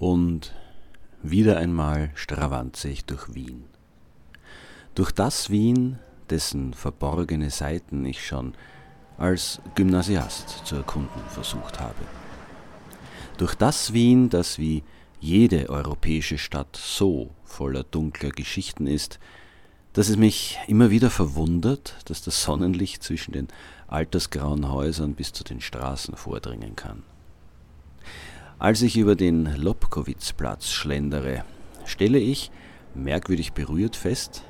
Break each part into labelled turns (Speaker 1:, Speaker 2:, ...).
Speaker 1: Und wieder einmal stravanze ich durch Wien. Durch das Wien, dessen verborgene Seiten ich schon als Gymnasiast zu erkunden versucht habe. Durch das Wien, das wie jede europäische Stadt so voller dunkler Geschichten ist, dass es mich immer wieder verwundert, dass das Sonnenlicht zwischen den altersgrauen Häusern bis zu den Straßen vordringen kann. Als ich über den Lobkowitzplatz schlendere, stelle ich, merkwürdig berührt, fest,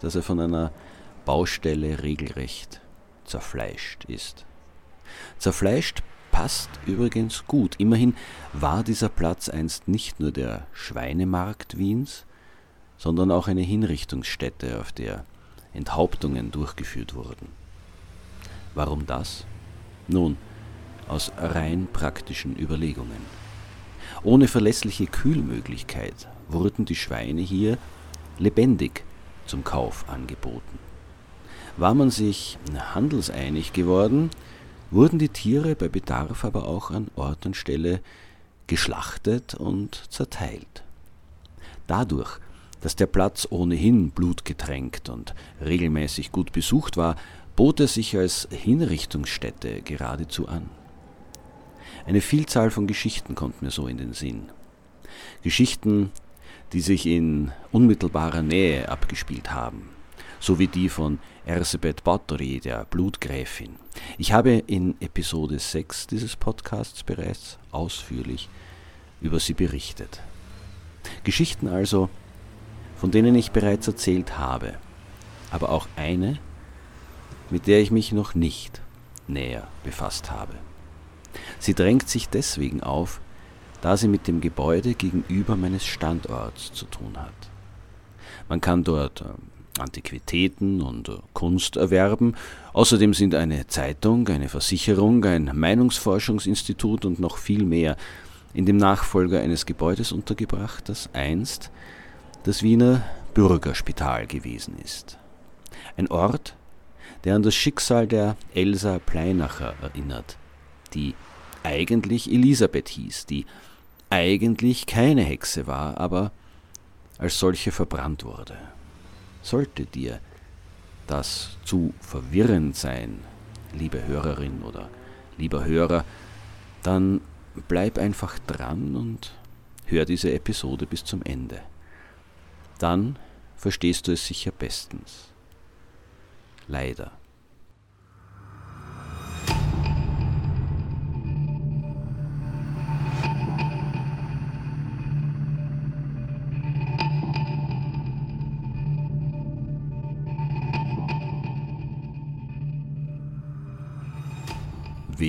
Speaker 1: dass er von einer Baustelle regelrecht zerfleischt ist. Zerfleischt passt übrigens gut. Immerhin war dieser Platz einst nicht nur der Schweinemarkt Wiens, sondern auch eine Hinrichtungsstätte, auf der Enthauptungen durchgeführt wurden. Warum das? Nun, aus rein praktischen Überlegungen. Ohne verlässliche Kühlmöglichkeit wurden die Schweine hier lebendig zum Kauf angeboten. War man sich handelseinig geworden, wurden die Tiere bei Bedarf aber auch an Ort und Stelle geschlachtet und zerteilt. Dadurch, dass der Platz ohnehin blutgetränkt und regelmäßig gut besucht war, bot er sich als Hinrichtungsstätte geradezu an. Eine Vielzahl von Geschichten kommt mir so in den Sinn. Geschichten, die sich in unmittelbarer Nähe abgespielt haben, so wie die von Ersebet Bathory, der Blutgräfin. Ich habe in Episode 6 dieses Podcasts bereits ausführlich über sie berichtet. Geschichten also, von denen ich bereits erzählt habe, aber auch eine, mit der ich mich noch nicht näher befasst habe. Sie drängt sich deswegen auf, da sie mit dem Gebäude gegenüber meines Standorts zu tun hat. Man kann dort äh, Antiquitäten und äh, Kunst erwerben. Außerdem sind eine Zeitung, eine Versicherung, ein Meinungsforschungsinstitut und noch viel mehr in dem Nachfolger eines Gebäudes untergebracht, das einst das Wiener Bürgerspital gewesen ist. Ein Ort, der an das Schicksal der Elsa Pleinacher erinnert, die eigentlich Elisabeth hieß, die eigentlich keine Hexe war, aber als solche verbrannt wurde. Sollte dir das zu verwirrend sein, liebe Hörerin oder lieber Hörer, dann bleib einfach dran und hör diese Episode bis zum Ende. Dann verstehst du es sicher bestens. Leider.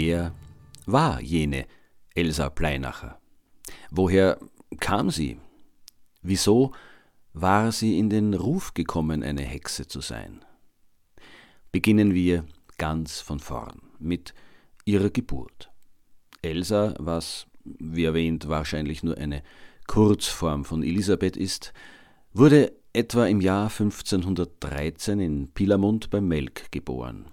Speaker 1: Wer war jene Elsa Pleinacher? Woher kam sie? Wieso war sie in den Ruf gekommen, eine Hexe zu sein? Beginnen wir ganz von vorn mit ihrer Geburt. Elsa, was, wie erwähnt, wahrscheinlich nur eine Kurzform von Elisabeth ist, wurde etwa im Jahr 1513 in Pilamund bei Melk geboren.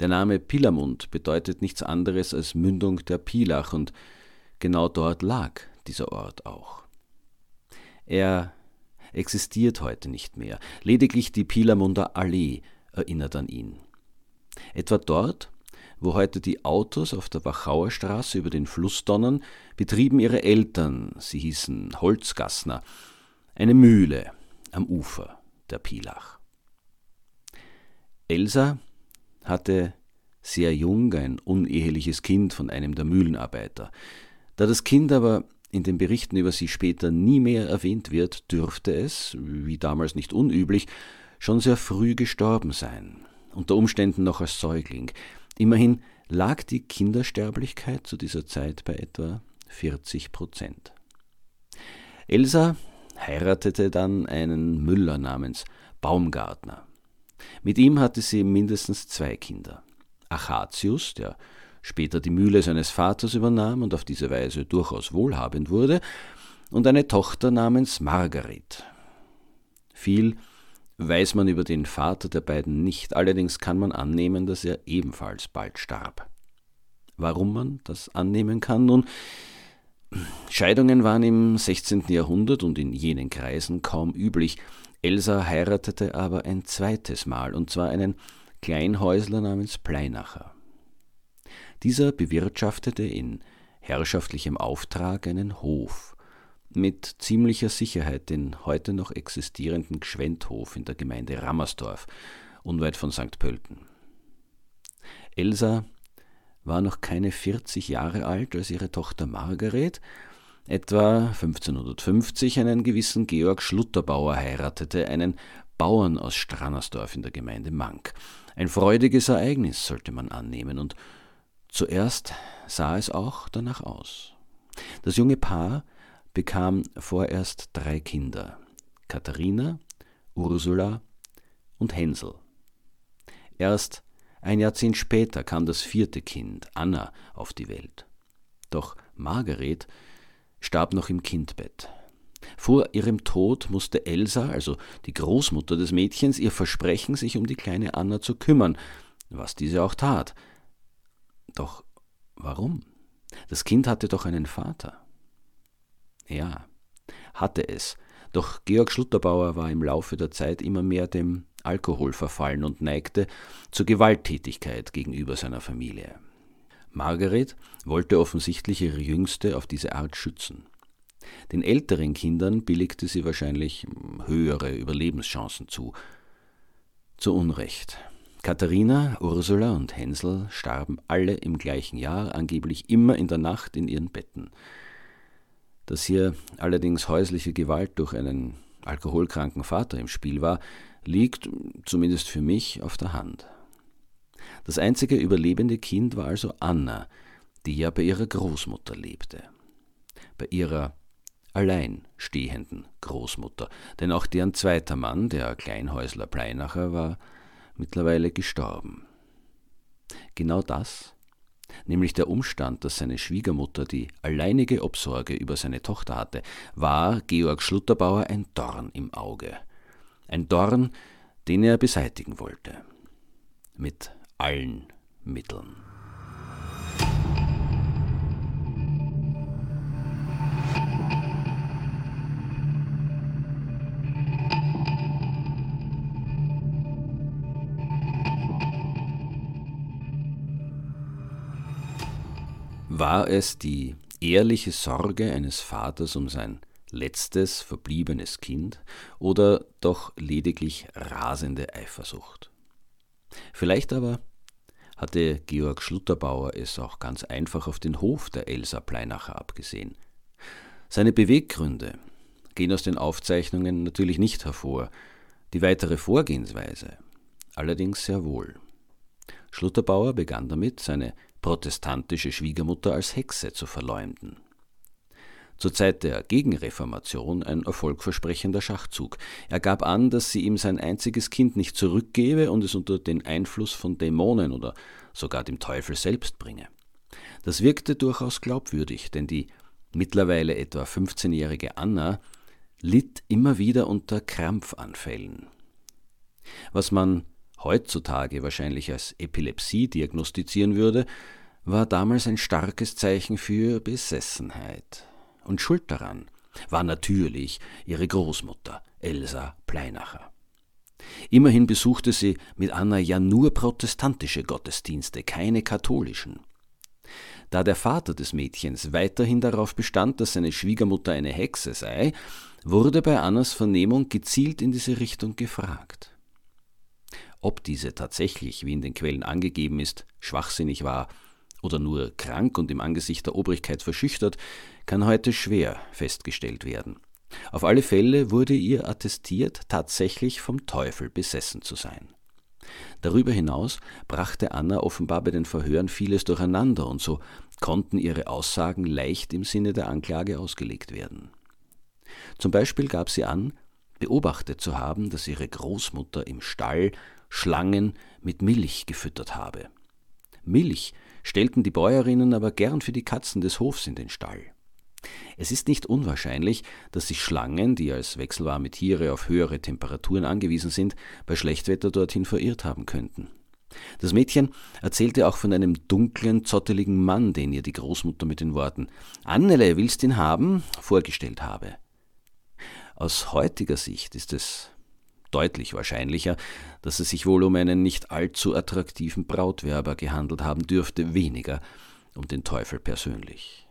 Speaker 1: Der Name Pilamund bedeutet nichts anderes als Mündung der Pilach und genau dort lag dieser Ort auch. Er existiert heute nicht mehr, lediglich die Pilamunder Allee erinnert an ihn. Etwa dort, wo heute die Autos auf der Wachauer Straße über den Fluss donnern, betrieben ihre Eltern, sie hießen Holzgassner, eine Mühle am Ufer der Pilach. Elsa hatte sehr jung ein uneheliches Kind von einem der Mühlenarbeiter. Da das Kind aber in den Berichten über sie später nie mehr erwähnt wird, dürfte es, wie damals nicht unüblich, schon sehr früh gestorben sein, unter Umständen noch als Säugling. Immerhin lag die Kindersterblichkeit zu dieser Zeit bei etwa 40 Prozent. Elsa heiratete dann einen Müller namens Baumgartner. Mit ihm hatte sie mindestens zwei Kinder. Achatius, der später die Mühle seines Vaters übernahm und auf diese Weise durchaus wohlhabend wurde, und eine Tochter namens Margaret. Viel weiß man über den Vater der beiden nicht, allerdings kann man annehmen, dass er ebenfalls bald starb. Warum man das annehmen kann? Nun, Scheidungen waren im 16. Jahrhundert und in jenen Kreisen kaum üblich. Elsa heiratete aber ein zweites Mal, und zwar einen Kleinhäusler namens Pleinacher. Dieser bewirtschaftete in herrschaftlichem Auftrag einen Hof, mit ziemlicher Sicherheit den heute noch existierenden Gschwendhof in der Gemeinde Rammersdorf, unweit von St. Pölten. Elsa war noch keine 40 Jahre alt, als ihre Tochter Margaret etwa 1550 einen gewissen Georg Schlutterbauer heiratete, einen Bauern aus Strannersdorf in der Gemeinde Mank. Ein freudiges Ereignis sollte man annehmen, und zuerst sah es auch danach aus. Das junge Paar bekam vorerst drei Kinder Katharina, Ursula und Hänsel. Erst ein Jahrzehnt später kam das vierte Kind, Anna, auf die Welt. Doch Margaret starb noch im Kindbett. Vor ihrem Tod musste Elsa, also die Großmutter des Mädchens, ihr versprechen, sich um die kleine Anna zu kümmern, was diese auch tat. Doch warum? Das Kind hatte doch einen Vater. Ja, hatte es, doch Georg Schlutterbauer war im Laufe der Zeit immer mehr dem Alkohol verfallen und neigte zur Gewalttätigkeit gegenüber seiner Familie. Margaret wollte offensichtlich ihre Jüngste auf diese Art schützen. Den älteren Kindern billigte sie wahrscheinlich höhere Überlebenschancen zu. Zu Unrecht. Katharina, Ursula und Hänsel starben alle im gleichen Jahr, angeblich immer in der Nacht in ihren Betten. Dass hier allerdings häusliche Gewalt durch einen alkoholkranken Vater im Spiel war, liegt, zumindest für mich, auf der Hand. Das einzige überlebende Kind war also Anna, die ja bei ihrer Großmutter lebte. Bei ihrer alleinstehenden Großmutter, denn auch deren zweiter Mann, der Kleinhäusler Pleinacher, war mittlerweile gestorben. Genau das, nämlich der Umstand, dass seine Schwiegermutter die alleinige Obsorge über seine Tochter hatte, war Georg Schlutterbauer ein Dorn im Auge. Ein Dorn, den er beseitigen wollte. Mit allen Mitteln. War es die ehrliche Sorge eines Vaters um sein letztes verbliebenes Kind oder doch lediglich rasende Eifersucht? Vielleicht aber hatte Georg Schlutterbauer es auch ganz einfach auf den Hof der Elsa Pleinacher abgesehen. Seine Beweggründe gehen aus den Aufzeichnungen natürlich nicht hervor, die weitere Vorgehensweise allerdings sehr wohl. Schlutterbauer begann damit, seine protestantische Schwiegermutter als Hexe zu verleumden. Zur Zeit der Gegenreformation ein erfolgversprechender Schachzug. Er gab an, dass sie ihm sein einziges Kind nicht zurückgebe und es unter den Einfluss von Dämonen oder sogar dem Teufel selbst bringe. Das wirkte durchaus glaubwürdig, denn die mittlerweile etwa 15-jährige Anna litt immer wieder unter Krampfanfällen. Was man heutzutage wahrscheinlich als Epilepsie diagnostizieren würde, war damals ein starkes Zeichen für Besessenheit und schuld daran war natürlich ihre Großmutter Elsa Pleinacher. Immerhin besuchte sie mit Anna ja nur protestantische Gottesdienste, keine katholischen. Da der Vater des Mädchens weiterhin darauf bestand, dass seine Schwiegermutter eine Hexe sei, wurde bei Annas Vernehmung gezielt in diese Richtung gefragt. Ob diese tatsächlich, wie in den Quellen angegeben ist, schwachsinnig war oder nur krank und im Angesicht der Obrigkeit verschüchtert, kann heute schwer festgestellt werden. Auf alle Fälle wurde ihr attestiert, tatsächlich vom Teufel besessen zu sein. Darüber hinaus brachte Anna offenbar bei den Verhören vieles durcheinander und so konnten ihre Aussagen leicht im Sinne der Anklage ausgelegt werden. Zum Beispiel gab sie an, beobachtet zu haben, dass ihre Großmutter im Stall Schlangen mit Milch gefüttert habe. Milch stellten die Bäuerinnen aber gern für die Katzen des Hofs in den Stall. Es ist nicht unwahrscheinlich, dass sich Schlangen, die als wechselwarme Tiere auf höhere Temperaturen angewiesen sind, bei Schlechtwetter dorthin verirrt haben könnten. Das Mädchen erzählte auch von einem dunklen, zotteligen Mann, den ihr die Großmutter mit den Worten Annele, willst ihn haben? vorgestellt habe. Aus heutiger Sicht ist es deutlich wahrscheinlicher, dass es sich wohl um einen nicht allzu attraktiven Brautwerber gehandelt haben dürfte, weniger um den Teufel persönlich.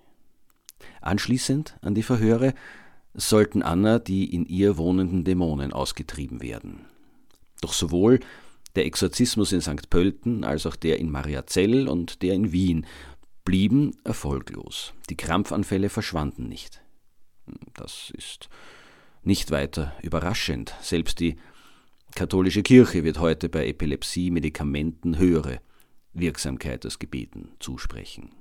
Speaker 1: Anschließend an die Verhöre sollten Anna die in ihr wohnenden Dämonen ausgetrieben werden. Doch sowohl der Exorzismus in St. Pölten als auch der in Mariazell und der in Wien blieben erfolglos. Die Krampfanfälle verschwanden nicht. Das ist nicht weiter überraschend. Selbst die katholische Kirche wird heute bei Epilepsie Medikamenten höhere Wirksamkeit als Gebeten zusprechen.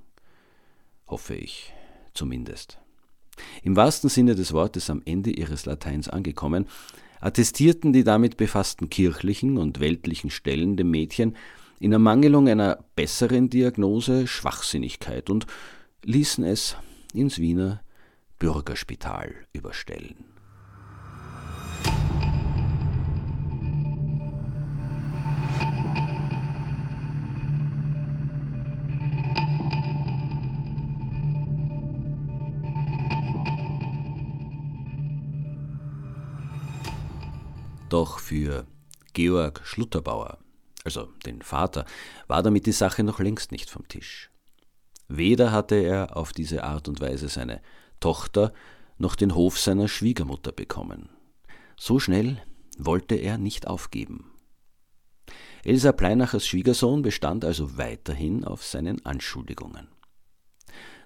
Speaker 1: Hoffe ich zumindest. Im wahrsten Sinne des Wortes am Ende ihres Lateins angekommen, attestierten die damit befassten kirchlichen und weltlichen Stellen dem Mädchen in Ermangelung einer besseren Diagnose Schwachsinnigkeit und ließen es ins Wiener Bürgerspital überstellen. Doch für Georg Schlutterbauer, also den Vater, war damit die Sache noch längst nicht vom Tisch. Weder hatte er auf diese Art und Weise seine Tochter noch den Hof seiner Schwiegermutter bekommen. So schnell wollte er nicht aufgeben. Elsa Pleinachers Schwiegersohn bestand also weiterhin auf seinen Anschuldigungen.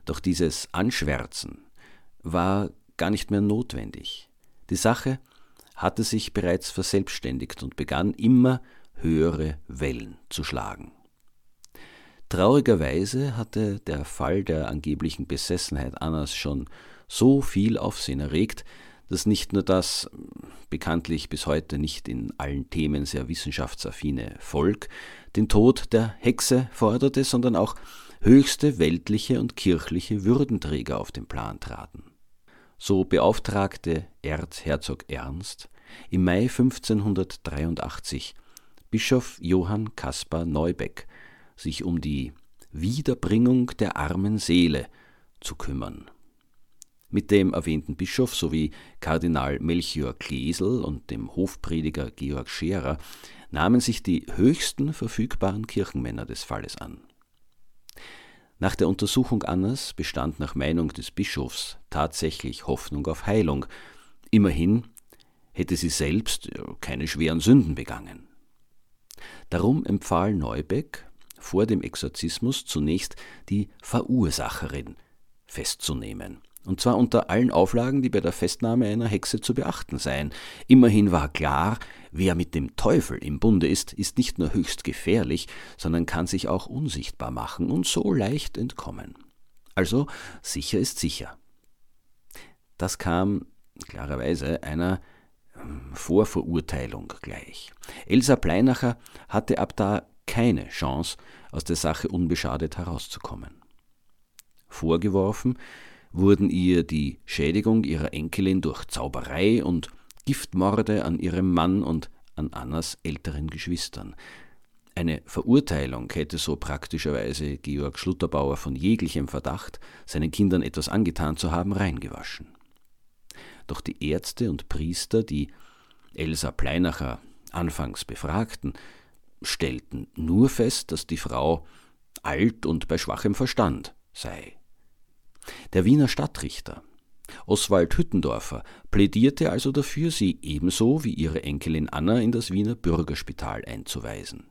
Speaker 1: Doch dieses Anschwärzen war gar nicht mehr notwendig. Die Sache hatte sich bereits verselbstständigt und begann immer höhere Wellen zu schlagen. Traurigerweise hatte der Fall der angeblichen Besessenheit Annas schon so viel Aufsehen erregt, dass nicht nur das bekanntlich bis heute nicht in allen Themen sehr wissenschaftsaffine Volk den Tod der Hexe forderte, sondern auch höchste weltliche und kirchliche Würdenträger auf den Plan traten. So beauftragte Erzherzog Ernst im Mai 1583 Bischof Johann Caspar Neubeck sich um die Wiederbringung der armen Seele zu kümmern. Mit dem erwähnten Bischof sowie Kardinal Melchior Klesel und dem Hofprediger Georg Scherer nahmen sich die höchsten verfügbaren Kirchenmänner des Falles an. Nach der Untersuchung Annas bestand nach Meinung des Bischofs tatsächlich Hoffnung auf Heilung. Immerhin hätte sie selbst keine schweren Sünden begangen. Darum empfahl Neubeck vor dem Exorzismus zunächst die Verursacherin festzunehmen, und zwar unter allen Auflagen, die bei der Festnahme einer Hexe zu beachten seien. Immerhin war klar, wer mit dem Teufel im Bunde ist, ist nicht nur höchst gefährlich, sondern kann sich auch unsichtbar machen und so leicht entkommen. Also sicher ist sicher. Das kam klarerweise einer Vorverurteilung gleich. Elsa Pleinacher hatte ab da keine Chance, aus der Sache unbeschadet herauszukommen. Vorgeworfen wurden ihr die Schädigung ihrer Enkelin durch Zauberei und Giftmorde an ihrem Mann und an Annas älteren Geschwistern. Eine Verurteilung hätte so praktischerweise Georg Schlutterbauer von jeglichem Verdacht, seinen Kindern etwas angetan zu haben, reingewaschen. Doch die Ärzte und Priester, die Elsa Pleinacher anfangs Befragten stellten nur fest, dass die Frau alt und bei schwachem Verstand sei. Der Wiener Stadtrichter Oswald Hüttendorfer plädierte also dafür, sie ebenso wie ihre Enkelin Anna in das Wiener Bürgerspital einzuweisen.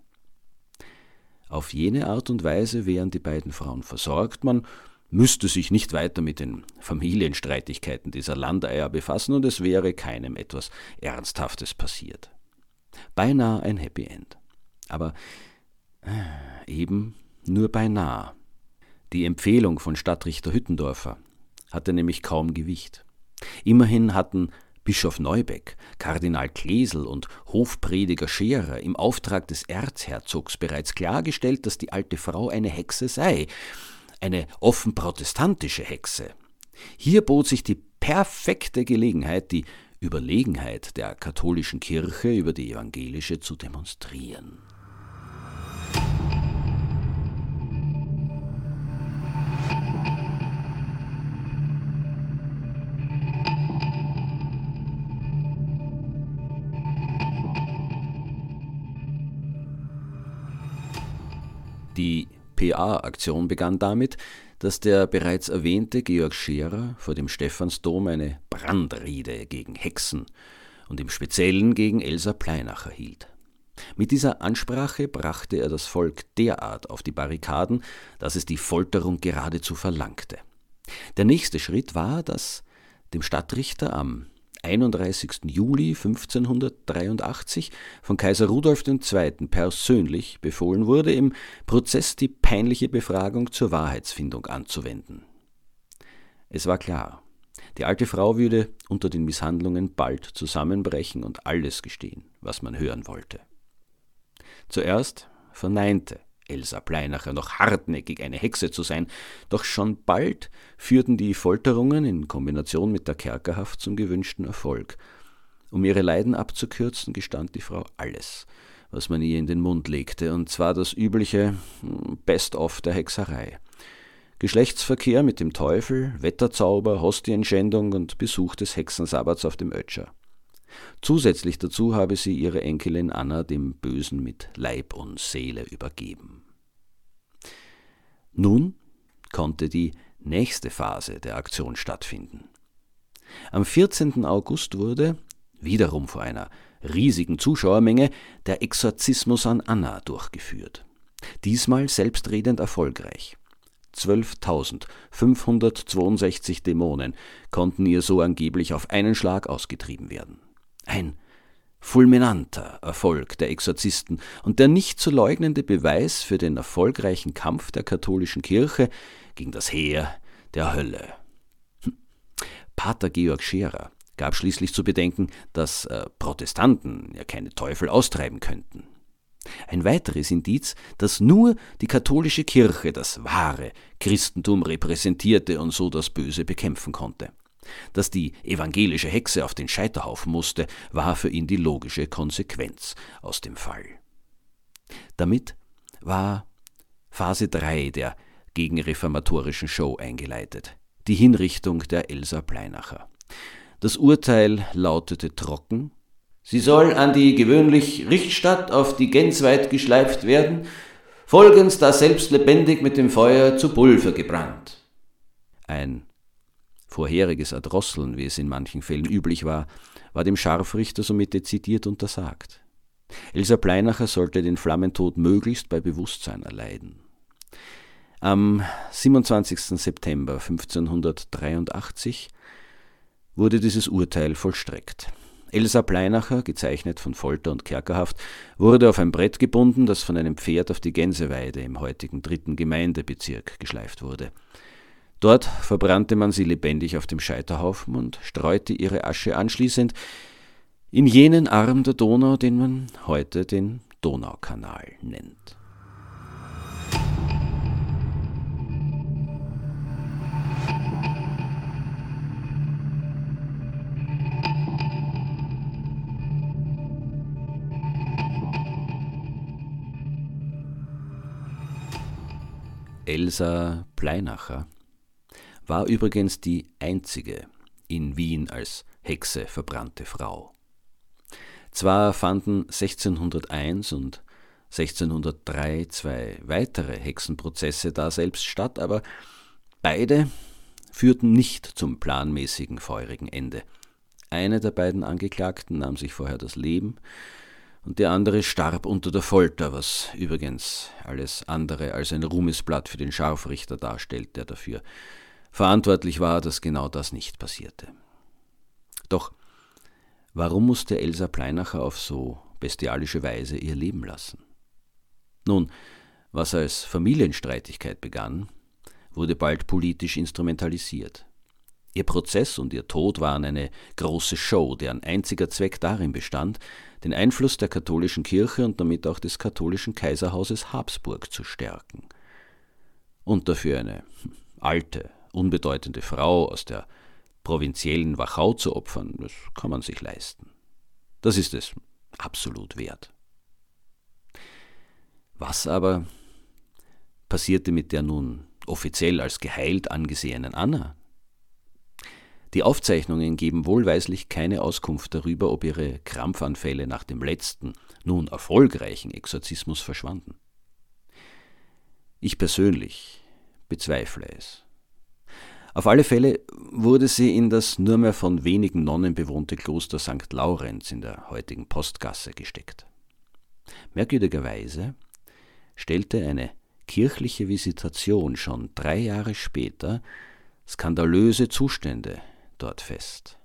Speaker 1: Auf jene Art und Weise wären die beiden Frauen versorgt, man müsste sich nicht weiter mit den Familienstreitigkeiten dieser Landeier befassen und es wäre keinem etwas Ernsthaftes passiert. Beinahe ein Happy End. Aber äh, eben nur beinahe. Die Empfehlung von Stadtrichter Hüttendorfer hatte nämlich kaum Gewicht. Immerhin hatten Bischof Neubeck, Kardinal Klesel und Hofprediger Scherer im Auftrag des Erzherzogs bereits klargestellt, dass die alte Frau eine Hexe sei, eine offen protestantische Hexe. Hier bot sich die perfekte Gelegenheit, die Überlegenheit der katholischen Kirche über die evangelische zu demonstrieren. Die PA-Aktion begann damit, dass der bereits erwähnte Georg Scherer vor dem Stephansdom eine Brandrede gegen Hexen und im Speziellen gegen Elsa Pleinacher hielt. Mit dieser Ansprache brachte er das Volk derart auf die Barrikaden, dass es die Folterung geradezu verlangte. Der nächste Schritt war, dass dem Stadtrichter am 31. Juli 1583 von Kaiser Rudolf II. persönlich befohlen wurde, im Prozess die peinliche Befragung zur Wahrheitsfindung anzuwenden. Es war klar, die alte Frau würde unter den Misshandlungen bald zusammenbrechen und alles gestehen, was man hören wollte. Zuerst verneinte Elsa Pleinacher noch hartnäckig eine Hexe zu sein, doch schon bald führten die Folterungen in Kombination mit der Kerkerhaft zum gewünschten Erfolg. Um ihre Leiden abzukürzen, gestand die Frau alles, was man ihr in den Mund legte, und zwar das übliche hm, Best-of der Hexerei. Geschlechtsverkehr mit dem Teufel, Wetterzauber, Hostienschändung und Besuch des Hexensabbats auf dem Ötscher. Zusätzlich dazu habe sie ihre Enkelin Anna dem Bösen mit Leib und Seele übergeben. Nun konnte die nächste Phase der Aktion stattfinden. Am 14. August wurde, wiederum vor einer riesigen Zuschauermenge, der Exorzismus an Anna durchgeführt. Diesmal selbstredend erfolgreich. 12.562 Dämonen konnten ihr so angeblich auf einen Schlag ausgetrieben werden. Ein fulminanter Erfolg der Exorzisten und der nicht zu leugnende Beweis für den erfolgreichen Kampf der katholischen Kirche gegen das Heer der Hölle. Hm. Pater Georg Scherer gab schließlich zu bedenken, dass äh, Protestanten ja keine Teufel austreiben könnten. Ein weiteres Indiz, dass nur die katholische Kirche das wahre Christentum repräsentierte und so das Böse bekämpfen konnte. Dass die evangelische Hexe auf den Scheiterhaufen musste, war für ihn die logische Konsequenz aus dem Fall. Damit war Phase 3 der gegenreformatorischen Show eingeleitet, die Hinrichtung der Elsa Pleinacher. Das Urteil lautete trocken, sie soll an die gewöhnlich Richtstatt auf die Gensweit geschleift werden, folgens da selbst lebendig mit dem Feuer zu Pulver gebrannt. Ein Vorheriges Erdrosseln, wie es in manchen Fällen üblich war, war dem Scharfrichter somit dezidiert untersagt. Elsa Pleinacher sollte den Flammentod möglichst bei Bewusstsein erleiden. Am 27. September 1583 wurde dieses Urteil vollstreckt. Elsa Pleinacher, gezeichnet von Folter und Kerkerhaft, wurde auf ein Brett gebunden, das von einem Pferd auf die Gänseweide im heutigen dritten Gemeindebezirk geschleift wurde. Dort verbrannte man sie lebendig auf dem Scheiterhaufen und streute ihre Asche anschließend in jenen Arm der Donau, den man heute den Donaukanal nennt. Elsa Pleinacher war übrigens die einzige in Wien als Hexe verbrannte Frau. Zwar fanden 1601 und 1603 zwei weitere Hexenprozesse daselbst statt, aber beide führten nicht zum planmäßigen feurigen Ende. Eine der beiden Angeklagten nahm sich vorher das Leben, und der andere starb unter der Folter, was übrigens alles andere als ein Ruhmesblatt für den Scharfrichter darstellt, der dafür verantwortlich war, dass genau das nicht passierte. Doch warum musste Elsa Pleinacher auf so bestialische Weise ihr Leben lassen? Nun, was als Familienstreitigkeit begann, wurde bald politisch instrumentalisiert. Ihr Prozess und ihr Tod waren eine große Show, deren einziger Zweck darin bestand, den Einfluss der katholischen Kirche und damit auch des katholischen Kaiserhauses Habsburg zu stärken. Und dafür eine alte, unbedeutende Frau aus der provinziellen Wachau zu opfern, das kann man sich leisten. Das ist es absolut wert. Was aber passierte mit der nun offiziell als geheilt angesehenen Anna? Die Aufzeichnungen geben wohlweislich keine Auskunft darüber, ob ihre Krampfanfälle nach dem letzten, nun erfolgreichen Exorzismus verschwanden. Ich persönlich bezweifle es. Auf alle Fälle wurde sie in das nur mehr von wenigen Nonnen bewohnte Kloster St. Laurenz in der heutigen Postgasse gesteckt. Merkwürdigerweise stellte eine kirchliche Visitation schon drei Jahre später skandalöse Zustände dort fest.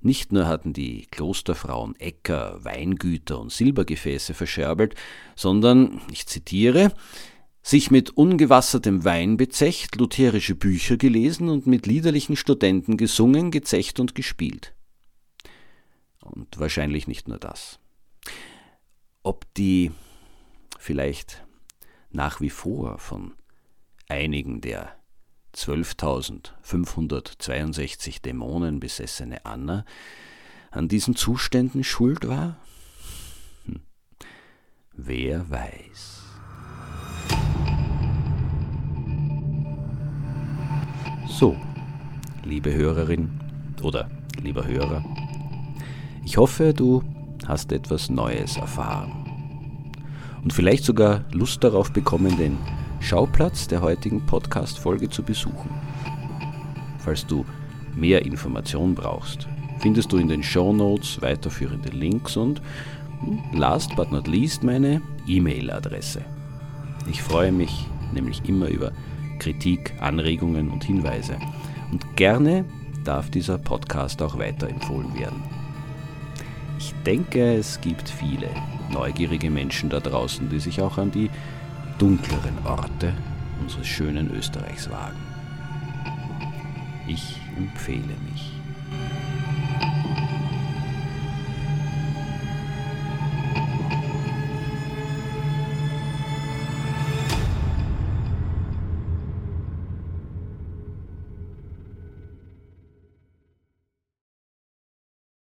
Speaker 1: Nicht nur hatten die Klosterfrauen Äcker, Weingüter und Silbergefäße verscherbelt, sondern, ich zitiere, sich mit ungewassertem Wein bezecht, lutherische Bücher gelesen und mit liederlichen Studenten gesungen, gezecht und gespielt. Und wahrscheinlich nicht nur das. Ob die vielleicht nach wie vor von einigen der 12.562 Dämonen besessene Anna an diesen Zuständen schuld war? Hm. Wer weiß. So, liebe Hörerin oder lieber Hörer, ich hoffe, du hast etwas Neues erfahren und vielleicht sogar Lust darauf bekommen, den Schauplatz der heutigen Podcast-Folge zu besuchen. Falls du mehr Informationen brauchst, findest du in den Show Notes weiterführende Links und hm, last but not least meine E-Mail-Adresse. Ich freue mich nämlich immer über Kritik, Anregungen und Hinweise. Und gerne darf dieser Podcast auch weiterempfohlen werden. Ich denke, es gibt viele neugierige Menschen da draußen, die sich auch an die dunkleren Orte unseres schönen Österreichs wagen. Ich empfehle mich.